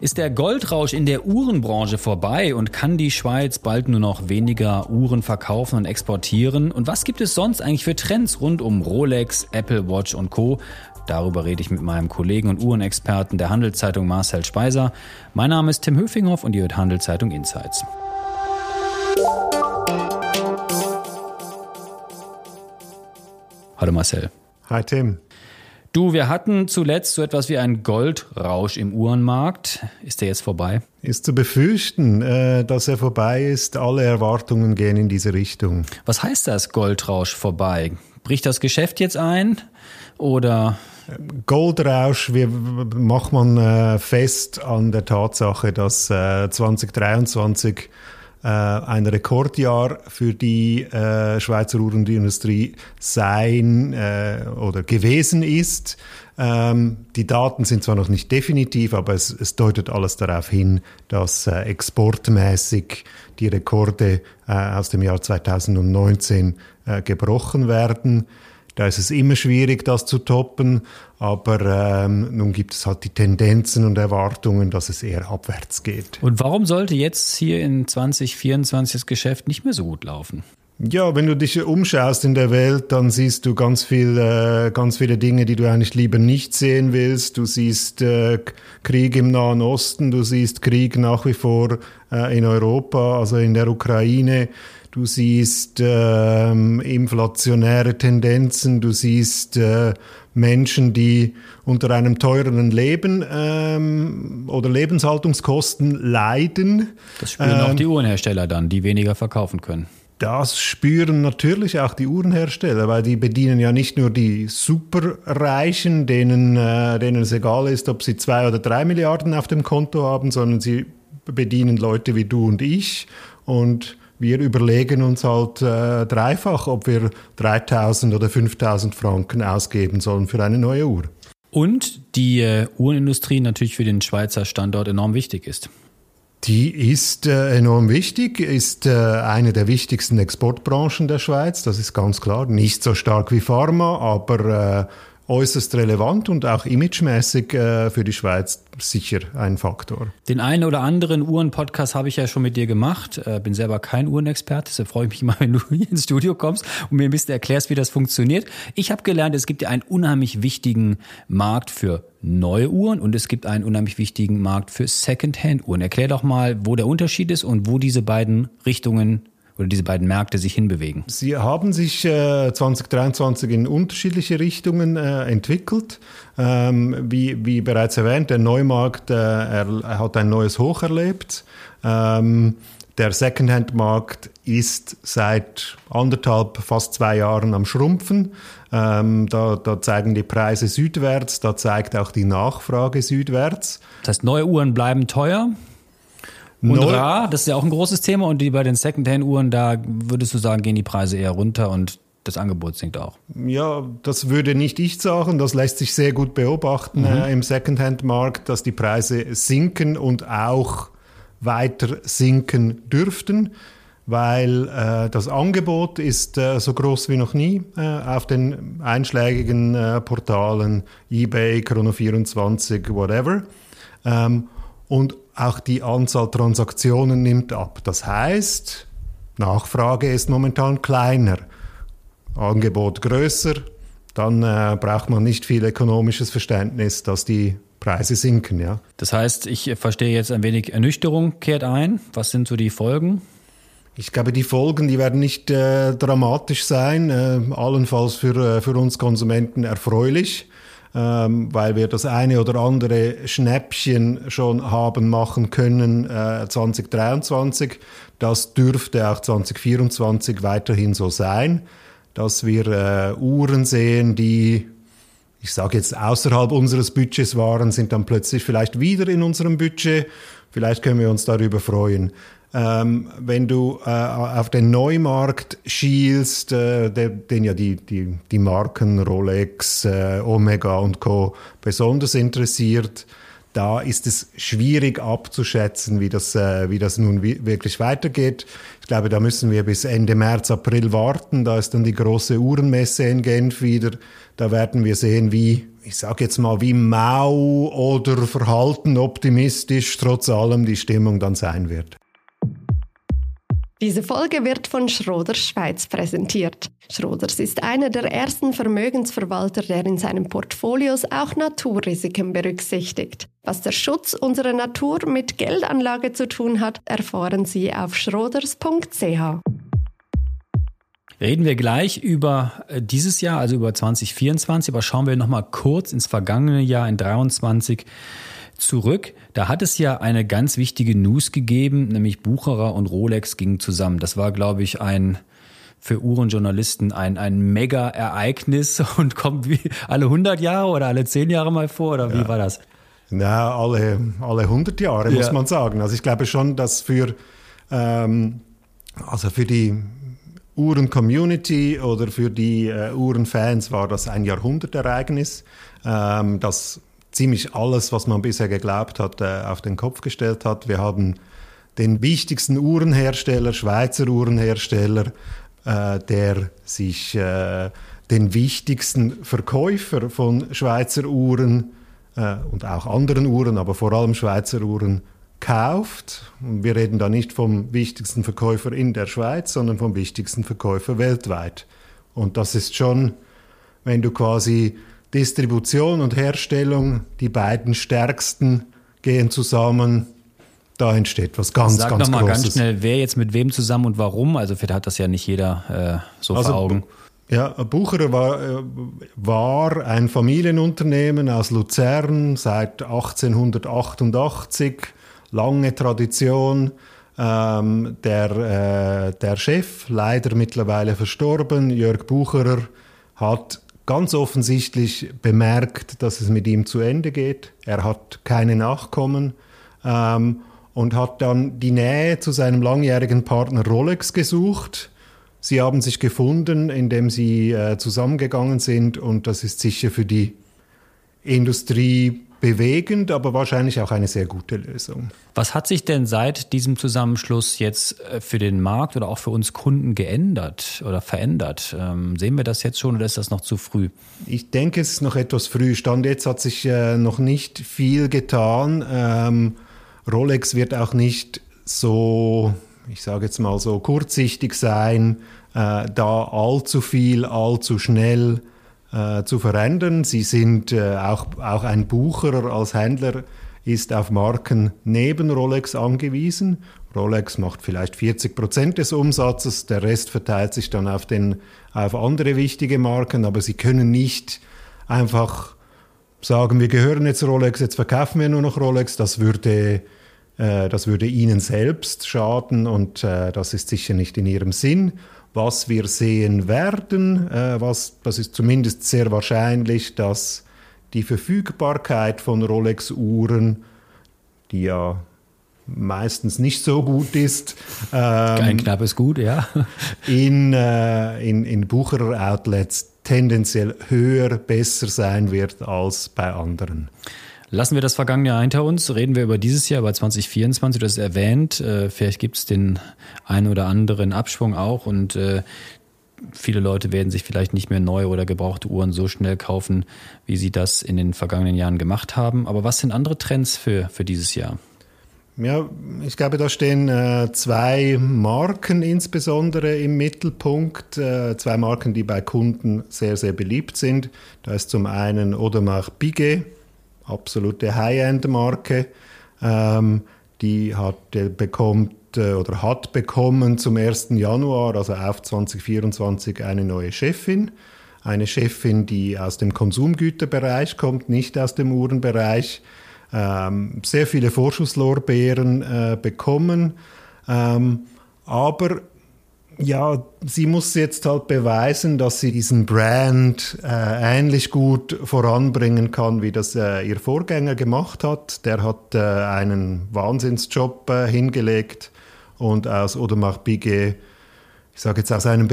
Ist der Goldrausch in der Uhrenbranche vorbei und kann die Schweiz bald nur noch weniger Uhren verkaufen und exportieren? Und was gibt es sonst eigentlich für Trends rund um Rolex, Apple Watch und Co? Darüber rede ich mit meinem Kollegen und Uhrenexperten der Handelszeitung Marcel Speiser. Mein Name ist Tim Höfinghoff und ihr hört Handelszeitung Insights. Hallo Marcel. Hi Tim. Du, wir hatten zuletzt so etwas wie einen Goldrausch im Uhrenmarkt. Ist der jetzt vorbei? Ist zu befürchten, äh, dass er vorbei ist. Alle Erwartungen gehen in diese Richtung. Was heißt das, Goldrausch vorbei? Bricht das Geschäft jetzt ein oder? Goldrausch wie macht man äh, fest an der Tatsache, dass 2023 äh, ein Rekordjahr für die äh, Schweizer Uhrenindustrie sein äh, oder gewesen ist. Ähm, die Daten sind zwar noch nicht definitiv, aber es, es deutet alles darauf hin, dass äh, exportmäßig die Rekorde äh, aus dem Jahr 2019 äh, gebrochen werden. Da ist es immer schwierig, das zu toppen, aber ähm, nun gibt es halt die Tendenzen und Erwartungen, dass es eher abwärts geht. Und warum sollte jetzt hier in 2024 das Geschäft nicht mehr so gut laufen? Ja, wenn du dich umschaust in der Welt, dann siehst du ganz viel, äh, ganz viele Dinge, die du eigentlich lieber nicht sehen willst. Du siehst äh, Krieg im Nahen Osten, du siehst Krieg nach wie vor äh, in Europa, also in der Ukraine. Du siehst ähm, inflationäre Tendenzen, du siehst äh, Menschen, die unter einem teureren Leben ähm, oder Lebenshaltungskosten leiden. Das spüren ähm, auch die Uhrenhersteller dann, die weniger verkaufen können. Das spüren natürlich auch die Uhrenhersteller, weil die bedienen ja nicht nur die Superreichen, denen, äh, denen es egal ist, ob sie zwei oder drei Milliarden auf dem Konto haben, sondern sie bedienen Leute wie du und ich. Und wir überlegen uns halt äh, dreifach, ob wir 3000 oder 5000 Franken ausgeben sollen für eine neue Uhr. Und die äh, Uhrenindustrie natürlich für den Schweizer Standort enorm wichtig ist. Die ist äh, enorm wichtig, ist äh, eine der wichtigsten Exportbranchen der Schweiz, das ist ganz klar. Nicht so stark wie Pharma, aber äh, äußerst relevant und auch imagemäßig äh, für die Schweiz sicher ein Faktor. Den einen oder anderen Uhren-Podcast habe ich ja schon mit dir gemacht. Äh, bin selber kein Uhrenexperte, deshalb freue ich mich immer, wenn du hier ins Studio kommst und mir ein bisschen erklärst, wie das funktioniert. Ich habe gelernt, es gibt ja einen unheimlich wichtigen Markt für neue Uhren und es gibt einen unheimlich wichtigen Markt für Secondhand-Uhren. Erklär doch mal, wo der Unterschied ist und wo diese beiden Richtungen oder diese beiden Märkte sich hinbewegen? Sie haben sich äh, 2023 in unterschiedliche Richtungen äh, entwickelt. Ähm, wie, wie bereits erwähnt, der Neumarkt äh, er, hat ein neues Hoch erlebt. Ähm, der Secondhand-Markt ist seit anderthalb, fast zwei Jahren am Schrumpfen. Ähm, da, da, zeigen die Preise südwärts, da zeigt auch die Nachfrage südwärts. Das heißt, neue Uhren bleiben teuer, und Neu rar, das ist ja auch ein großes Thema. Und die bei den Secondhand-Uhren, da würdest du sagen, gehen die Preise eher runter und das Angebot sinkt auch. Ja, das würde nicht ich sagen. Das lässt sich sehr gut beobachten mhm. äh, im Secondhand-Markt, dass die Preise sinken und auch weiter sinken dürften, weil äh, das Angebot ist äh, so groß wie noch nie äh, auf den einschlägigen äh, Portalen eBay, Chrono24, whatever. Ähm, und auch die Anzahl Transaktionen nimmt ab. Das heißt, Nachfrage ist momentan kleiner, Angebot größer, dann äh, braucht man nicht viel ökonomisches Verständnis, dass die Preise sinken, ja. Das heißt, ich verstehe jetzt ein wenig Ernüchterung kehrt ein. Was sind so die Folgen? Ich glaube, die Folgen, die werden nicht äh, dramatisch sein, äh, allenfalls für, äh, für uns Konsumenten erfreulich ähm, weil wir das eine oder andere Schnäppchen schon haben machen können äh, 2023. Das dürfte auch 2024 weiterhin so sein, dass wir äh, Uhren sehen, die ich sage jetzt außerhalb unseres Budgets waren, sind dann plötzlich vielleicht wieder in unserem Budget. Vielleicht können wir uns darüber freuen. Ähm, wenn du äh, auf den Neumarkt schielst, äh, der, den ja die, die, die Marken Rolex, äh, Omega und Co. besonders interessiert, da ist es schwierig abzuschätzen, wie das, äh, wie das nun wirklich weitergeht. Ich glaube, da müssen wir bis Ende März, April warten. Da ist dann die große Uhrenmesse in Genf wieder. Da werden wir sehen, wie, ich sage jetzt mal, wie mau oder verhalten optimistisch trotz allem die Stimmung dann sein wird. Diese Folge wird von Schroders Schweiz präsentiert. Schroders ist einer der ersten Vermögensverwalter, der in seinen Portfolios auch Naturrisiken berücksichtigt. Was der Schutz unserer Natur mit Geldanlage zu tun hat, erfahren Sie auf schroders.ch. Reden wir gleich über äh, dieses Jahr, also über 2024, aber schauen wir nochmal kurz ins vergangene Jahr in 2023 zurück. Da hat es ja eine ganz wichtige News gegeben, nämlich Bucherer und Rolex gingen zusammen. Das war, glaube ich, ein für Uhrenjournalisten ein, ein Mega-Ereignis und kommt wie alle 100 Jahre oder alle 10 Jahre mal vor oder wie ja. war das? Na, alle, alle 100 Jahre, ja. muss man sagen. Also ich glaube schon, dass für, ähm, also für die Uhren-Community oder für die äh, Uhrenfans war das ein Jahrhundertereignis, ähm, das ziemlich alles, was man bisher geglaubt hat, äh, auf den Kopf gestellt hat. Wir haben den wichtigsten Uhrenhersteller, Schweizer Uhrenhersteller, äh, der sich äh, den wichtigsten Verkäufer von Schweizer Uhren und auch anderen Uhren, aber vor allem Schweizer Uhren kauft. Wir reden da nicht vom wichtigsten Verkäufer in der Schweiz, sondern vom wichtigsten Verkäufer weltweit. Und das ist schon, wenn du quasi Distribution und Herstellung, die beiden stärksten gehen zusammen, da entsteht was ganz, Sag ganz noch mal Großes. ganz schnell, wer jetzt mit wem zusammen und warum? Also vielleicht hat das ja nicht jeder äh, so also, vor Augen. Ja, Bucherer war, äh, war ein Familienunternehmen aus Luzern seit 1888, lange Tradition. Ähm, der, äh, der Chef, leider mittlerweile verstorben, Jörg Bucherer, hat ganz offensichtlich bemerkt, dass es mit ihm zu Ende geht. Er hat keine Nachkommen ähm, und hat dann die Nähe zu seinem langjährigen Partner Rolex gesucht. Sie haben sich gefunden, indem sie äh, zusammengegangen sind und das ist sicher für die Industrie bewegend, aber wahrscheinlich auch eine sehr gute Lösung. Was hat sich denn seit diesem Zusammenschluss jetzt äh, für den Markt oder auch für uns Kunden geändert oder verändert? Ähm, sehen wir das jetzt schon oder ist das noch zu früh? Ich denke, es ist noch etwas früh. Stand jetzt hat sich äh, noch nicht viel getan. Ähm, Rolex wird auch nicht so, ich sage jetzt mal so kurzsichtig sein, äh, da allzu viel, allzu schnell äh, zu verändern. Sie sind äh, auch, auch ein Bucherer als Händler ist auf Marken neben Rolex angewiesen. Rolex macht vielleicht 40 Prozent des Umsatzes, der Rest verteilt sich dann auf, den, auf andere wichtige Marken, aber sie können nicht einfach sagen, wir gehören jetzt Rolex, jetzt verkaufen wir nur noch Rolex. Das würde, äh, das würde ihnen selbst schaden und äh, das ist sicher nicht in ihrem Sinn was wir sehen werden. Äh, was, das ist zumindest sehr wahrscheinlich, dass die Verfügbarkeit von Rolex-Uhren, die ja meistens nicht so gut ist. Ähm, Ein knappes Gut, ja. in, äh, in, in Bucherer-Outlets tendenziell höher, besser sein wird als bei anderen. Lassen wir das vergangene Jahr hinter uns, reden wir über dieses Jahr, über 2024, du hast es erwähnt, äh, vielleicht gibt es den einen oder anderen Abschwung auch und äh, viele Leute werden sich vielleicht nicht mehr neue oder gebrauchte Uhren so schnell kaufen, wie sie das in den vergangenen Jahren gemacht haben. Aber was sind andere Trends für, für dieses Jahr? Ja, ich glaube, da stehen äh, zwei Marken insbesondere im Mittelpunkt. Äh, zwei Marken, die bei Kunden sehr, sehr beliebt sind. Da ist zum einen Audemars Piguet, absolute High-End-Marke. Ähm, die hat, äh, bekommt äh, oder hat bekommen zum 1. Januar, also auf 2024, eine neue Chefin. Eine Chefin, die aus dem Konsumgüterbereich kommt, nicht aus dem Uhrenbereich. Ähm, sehr viele Vorschusslorbeeren äh, bekommen. Ähm, aber ja, sie muss jetzt halt beweisen, dass sie diesen Brand äh, ähnlich gut voranbringen kann, wie das äh, ihr Vorgänger gemacht hat. Der hat äh, einen Wahnsinnsjob äh, hingelegt und aus Audemars Piguet, ich sage jetzt aus einem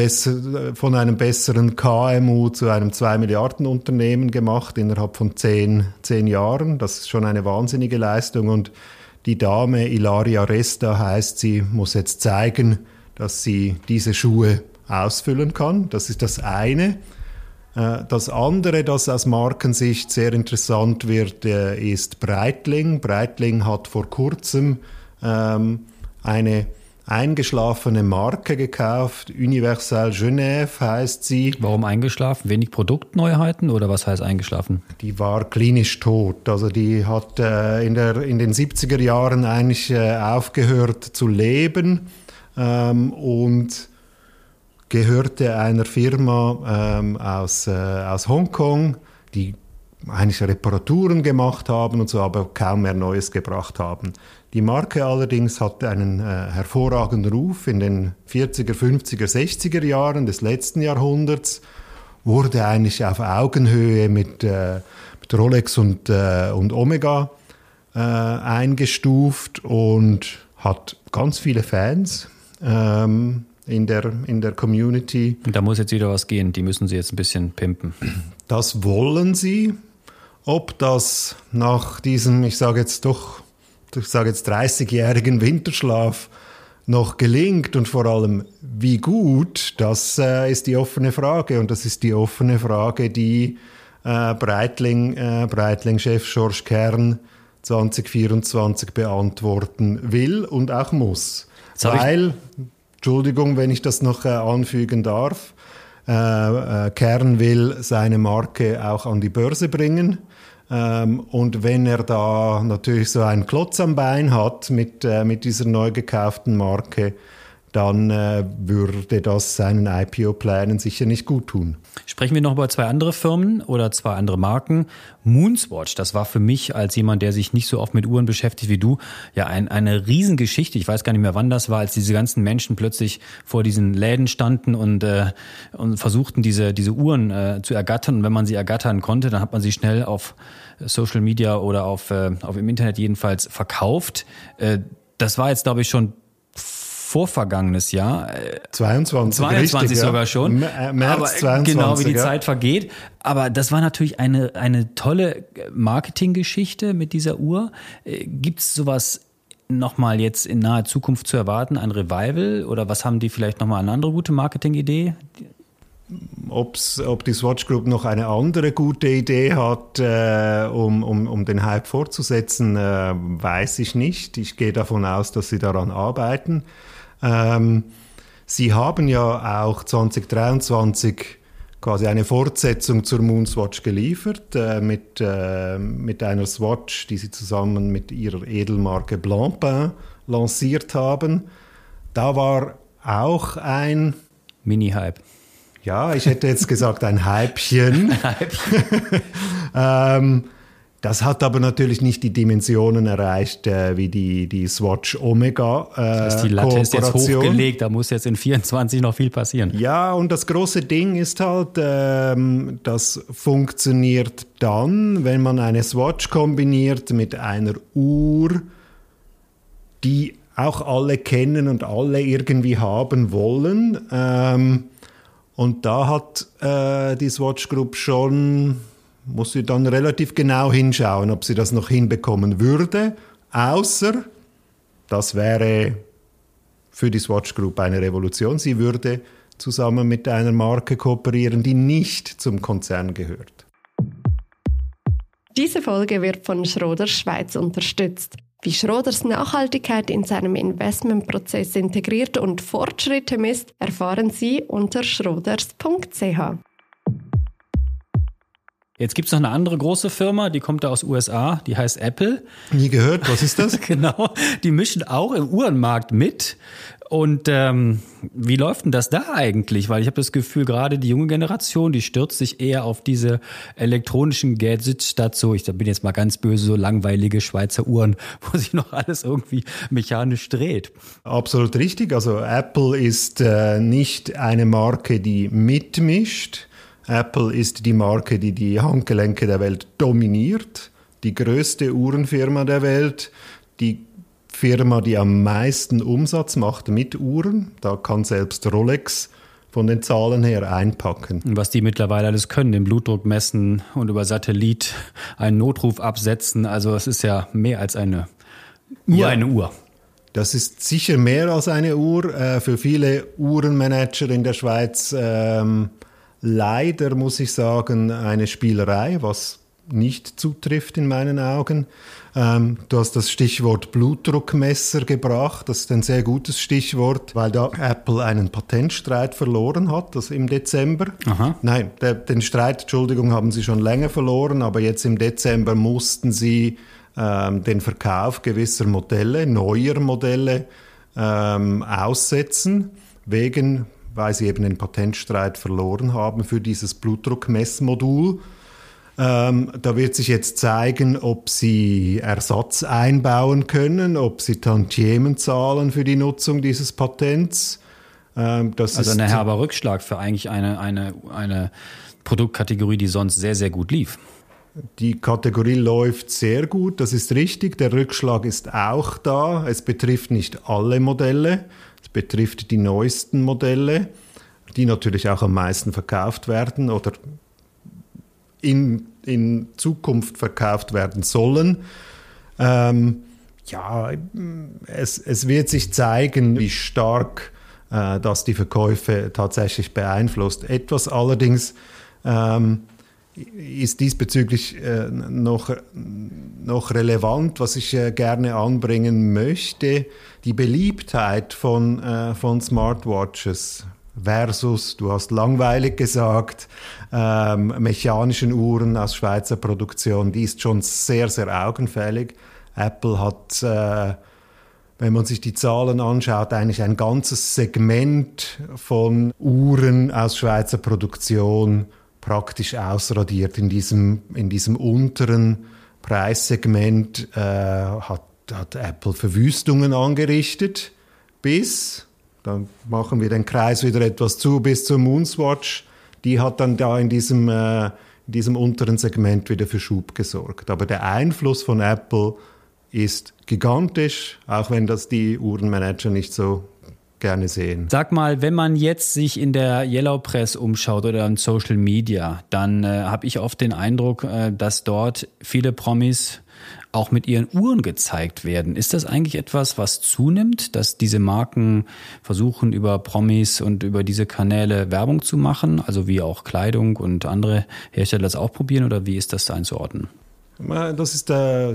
von einem besseren KMU zu einem 2 Milliarden Unternehmen gemacht innerhalb von zehn, zehn Jahren. Das ist schon eine wahnsinnige Leistung und die Dame Ilaria Resta heißt, sie muss jetzt zeigen, dass sie diese Schuhe ausfüllen kann. Das ist das eine. Äh, das andere, das aus Markensicht sehr interessant wird, äh, ist Breitling. Breitling hat vor kurzem ähm, eine eingeschlafene Marke gekauft. Universal Genève heißt sie. Warum eingeschlafen? Wenig Produktneuheiten oder was heißt eingeschlafen? Die war klinisch tot. Also die hat äh, in, der, in den 70er Jahren eigentlich äh, aufgehört zu leben ähm, und gehörte einer Firma ähm, aus, äh, aus Hongkong, die eigentlich Reparaturen gemacht haben und so, aber kaum mehr Neues gebracht haben. Die Marke allerdings hatte einen äh, hervorragenden Ruf in den 40er, 50er, 60er Jahren des letzten Jahrhunderts, wurde eigentlich auf Augenhöhe mit, äh, mit Rolex und, äh, und Omega äh, eingestuft und hat ganz viele Fans. Ähm, in der, in der Community. Und da muss jetzt wieder was gehen, die müssen Sie jetzt ein bisschen pimpen. Das wollen sie. Ob das nach diesem, ich sage jetzt doch, ich sage jetzt 30-jährigen Winterschlaf noch gelingt und vor allem wie gut, das äh, ist die offene Frage. Und das ist die offene Frage, die äh, Breitling, äh, Breitling-Chef George Kern 2024 beantworten will und auch muss. Weil, Entschuldigung, wenn ich das noch äh, anfügen darf, äh, äh, Kern will seine Marke auch an die Börse bringen. Ähm, und wenn er da natürlich so einen Klotz am Bein hat mit, äh, mit dieser neu gekauften Marke, dann äh, würde das seinen IPO-Plänen sicher nicht gut tun. Sprechen wir noch über zwei andere Firmen oder zwei andere Marken. Moonswatch, das war für mich als jemand, der sich nicht so oft mit Uhren beschäftigt wie du, ja ein, eine Riesengeschichte. Ich weiß gar nicht mehr, wann das war, als diese ganzen Menschen plötzlich vor diesen Läden standen und, äh, und versuchten, diese, diese Uhren äh, zu ergattern. Und wenn man sie ergattern konnte, dann hat man sie schnell auf Social Media oder auf, äh, auf im Internet jedenfalls verkauft. Äh, das war jetzt, glaube ich, schon vorvergangenes Jahr. 22. 22 richtig, sogar ja. schon. Äh, März Aber 22, genau wie die ja. Zeit vergeht. Aber das war natürlich eine, eine tolle Marketinggeschichte mit dieser Uhr. Äh, Gibt es sowas nochmal jetzt in naher Zukunft zu erwarten, ein Revival? Oder was haben die vielleicht nochmal eine andere gute Marketingidee? Ob's, ob die Swatch Group noch eine andere gute Idee hat, äh, um, um, um den Hype fortzusetzen, äh, weiß ich nicht. Ich gehe davon aus, dass sie daran arbeiten. Ähm, sie haben ja auch 2023 quasi eine Fortsetzung zur Moonswatch geliefert äh, mit, äh, mit einer Swatch, die sie zusammen mit ihrer Edelmarke Blancpain lanciert haben. Da war auch ein Mini-Hype. Ja, ich hätte jetzt gesagt ein Hypechen. ähm, das hat aber natürlich nicht die Dimensionen erreicht äh, wie die, die Swatch Omega. Äh, das heißt, die Latte ist jetzt hochgelegt, da muss jetzt in 24 noch viel passieren. Ja, und das große Ding ist halt, ähm, das funktioniert dann, wenn man eine Swatch kombiniert mit einer Uhr, die auch alle kennen und alle irgendwie haben wollen. Ähm, und da hat äh, die Swatch Group schon, muss sie dann relativ genau hinschauen, ob sie das noch hinbekommen würde, außer das wäre für die Swatch Group eine Revolution. Sie würde zusammen mit einer Marke kooperieren, die nicht zum Konzern gehört. Diese Folge wird von Schroders Schweiz unterstützt. Wie Schroders Nachhaltigkeit in seinem Investmentprozess integriert und Fortschritte misst, erfahren Sie unter schroders.ch. Jetzt gibt es noch eine andere große Firma, die kommt da aus USA, die heißt Apple. Nie gehört, was ist das? genau, die mischen auch im Uhrenmarkt mit. Und ähm, wie läuft denn das da eigentlich? Weil ich habe das Gefühl, gerade die junge Generation, die stürzt sich eher auf diese elektronischen Gadgets statt so, ich bin jetzt mal ganz böse, so langweilige Schweizer Uhren, wo sich noch alles irgendwie mechanisch dreht. Absolut richtig. Also Apple ist äh, nicht eine Marke, die mitmischt. Apple ist die Marke, die die Handgelenke der Welt dominiert. Die größte Uhrenfirma der Welt, die Firma, die am meisten Umsatz macht mit Uhren. Da kann selbst Rolex von den Zahlen her einpacken. Was die mittlerweile alles können, den Blutdruck messen und über Satellit einen Notruf absetzen. Also es ist ja mehr als eine Uhr, ja, eine Uhr. Das ist sicher mehr als eine Uhr. Äh, für viele Uhrenmanager in der Schweiz ähm, leider, muss ich sagen, eine Spielerei, was nicht zutrifft in meinen Augen. Ähm, du hast das Stichwort Blutdruckmesser gebracht. Das ist ein sehr gutes Stichwort, weil da Apple einen Patentstreit verloren hat, das im Dezember. Aha. Nein, der, den Streit, Entschuldigung, haben sie schon länger verloren, aber jetzt im Dezember mussten sie ähm, den Verkauf gewisser Modelle, neuer Modelle, ähm, aussetzen, wegen, weil sie eben den Patentstreit verloren haben für dieses Blutdruckmessmodul. Ähm, da wird sich jetzt zeigen, ob sie Ersatz einbauen können, ob sie Tantiemen zahlen für die Nutzung dieses Patents. Ähm, also ein herber Rückschlag für eigentlich eine, eine, eine Produktkategorie, die sonst sehr, sehr gut lief. Die Kategorie läuft sehr gut, das ist richtig. Der Rückschlag ist auch da. Es betrifft nicht alle Modelle, es betrifft die neuesten Modelle, die natürlich auch am meisten verkauft werden oder in, in Zukunft verkauft werden sollen. Ähm, ja, es, es wird sich zeigen, wie stark äh, das die Verkäufe tatsächlich beeinflusst. Etwas allerdings ähm, ist diesbezüglich äh, noch, noch relevant, was ich äh, gerne anbringen möchte. Die Beliebtheit von, äh, von Smartwatches versus, du hast langweilig gesagt, ähm, mechanischen Uhren aus Schweizer Produktion, die ist schon sehr, sehr augenfällig. Apple hat, äh, wenn man sich die Zahlen anschaut, eigentlich ein ganzes Segment von Uhren aus Schweizer Produktion praktisch ausradiert. In diesem, in diesem unteren Preissegment äh, hat, hat Apple Verwüstungen angerichtet bis dann machen wir den Kreis wieder etwas zu bis zur Moonswatch. Die hat dann da in diesem, äh, in diesem unteren Segment wieder für Schub gesorgt. Aber der Einfluss von Apple ist gigantisch, auch wenn das die Uhrenmanager nicht so gerne sehen. Sag mal, wenn man jetzt sich in der Yellow Press umschaut oder in Social Media, dann äh, habe ich oft den Eindruck, äh, dass dort viele Promis auch mit ihren Uhren gezeigt werden. Ist das eigentlich etwas, was zunimmt, dass diese Marken versuchen, über Promis und über diese Kanäle Werbung zu machen, also wie auch Kleidung und andere Hersteller das auch probieren oder wie ist das einzuordnen? Das ist äh,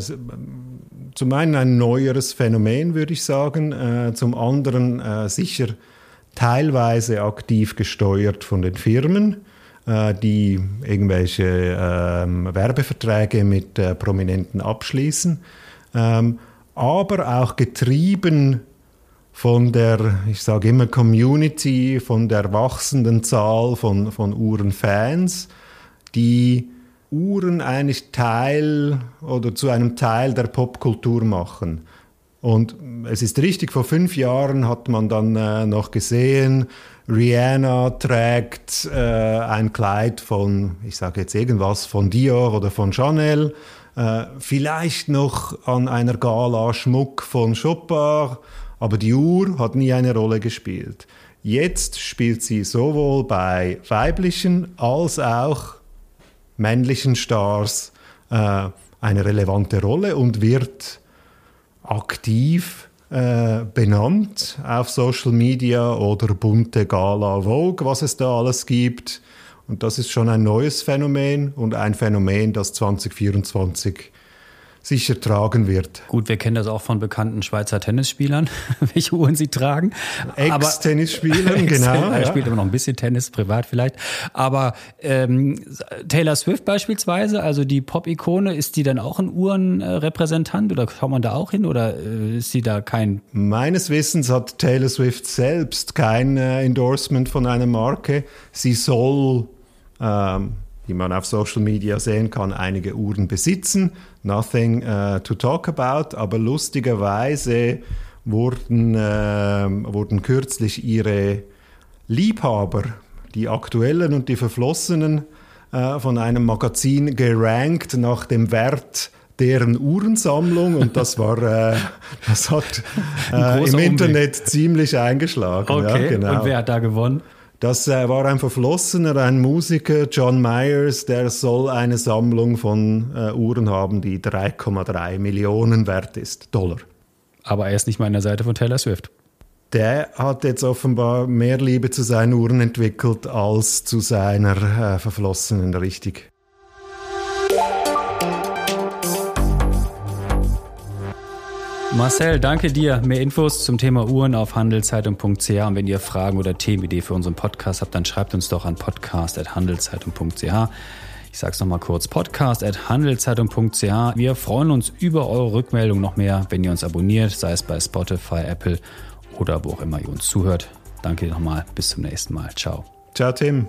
zum einen ein neueres Phänomen, würde ich sagen, äh, zum anderen äh, sicher teilweise aktiv gesteuert von den Firmen. Äh, die irgendwelche ähm, Werbeverträge mit äh, Prominenten abschließen, ähm, aber auch getrieben von der, ich sage immer Community, von der wachsenden Zahl von, von Uhrenfans, die Uhren eigentlich Teil oder zu einem Teil der Popkultur machen. Und es ist richtig, vor fünf Jahren hat man dann äh, noch gesehen, Rihanna trägt äh, ein Kleid von, ich sage jetzt irgendwas, von Dior oder von Chanel. Äh, vielleicht noch an einer Gala Schmuck von Chopin, aber die Uhr hat nie eine Rolle gespielt. Jetzt spielt sie sowohl bei weiblichen als auch männlichen Stars äh, eine relevante Rolle und wird aktiv äh, benannt auf Social Media oder bunte Gala Vogue, was es da alles gibt. Und das ist schon ein neues Phänomen und ein Phänomen, das 2024 sicher tragen wird. Gut, wir kennen das auch von bekannten Schweizer Tennisspielern, welche Uhren sie tragen. Ex-Tennisspielern, genau. Er spielt immer noch ein bisschen Tennis, privat vielleicht. Aber ähm, Taylor Swift beispielsweise, also die Pop-Ikone, ist die dann auch ein Uhrenrepräsentant oder schaut man da auch hin oder äh, ist sie da kein... Meines Wissens hat Taylor Swift selbst kein äh, Endorsement von einer Marke. Sie soll... Ähm, wie man auf Social Media sehen kann, einige Uhren besitzen. Nothing uh, to talk about, aber lustigerweise wurden, äh, wurden kürzlich ihre Liebhaber, die aktuellen und die verflossenen, äh, von einem Magazin gerankt nach dem Wert deren Uhrensammlung und das war, äh, das hat äh, im Internet ziemlich eingeschlagen. Okay, ja, genau. und wer hat da gewonnen? Das äh, war ein Verflossener, ein Musiker, John Myers, der soll eine Sammlung von äh, Uhren haben, die 3,3 Millionen wert ist, Dollar. Aber er ist nicht mal an der Seite von Taylor Swift. der hat jetzt offenbar mehr Liebe zu seinen Uhren entwickelt als zu seiner äh, verflossenen, richtig. Marcel, danke dir. Mehr Infos zum Thema Uhren auf handelszeitung.ch. Und wenn ihr Fragen oder Themenidee für unseren Podcast habt, dann schreibt uns doch an podcast.handelszeitung.ch. Ich sage es nochmal kurz, podcast.handelszeitung.ch. Wir freuen uns über eure Rückmeldung noch mehr, wenn ihr uns abonniert, sei es bei Spotify, Apple oder wo auch immer ihr uns zuhört. Danke nochmal, bis zum nächsten Mal. Ciao. Ciao, Tim.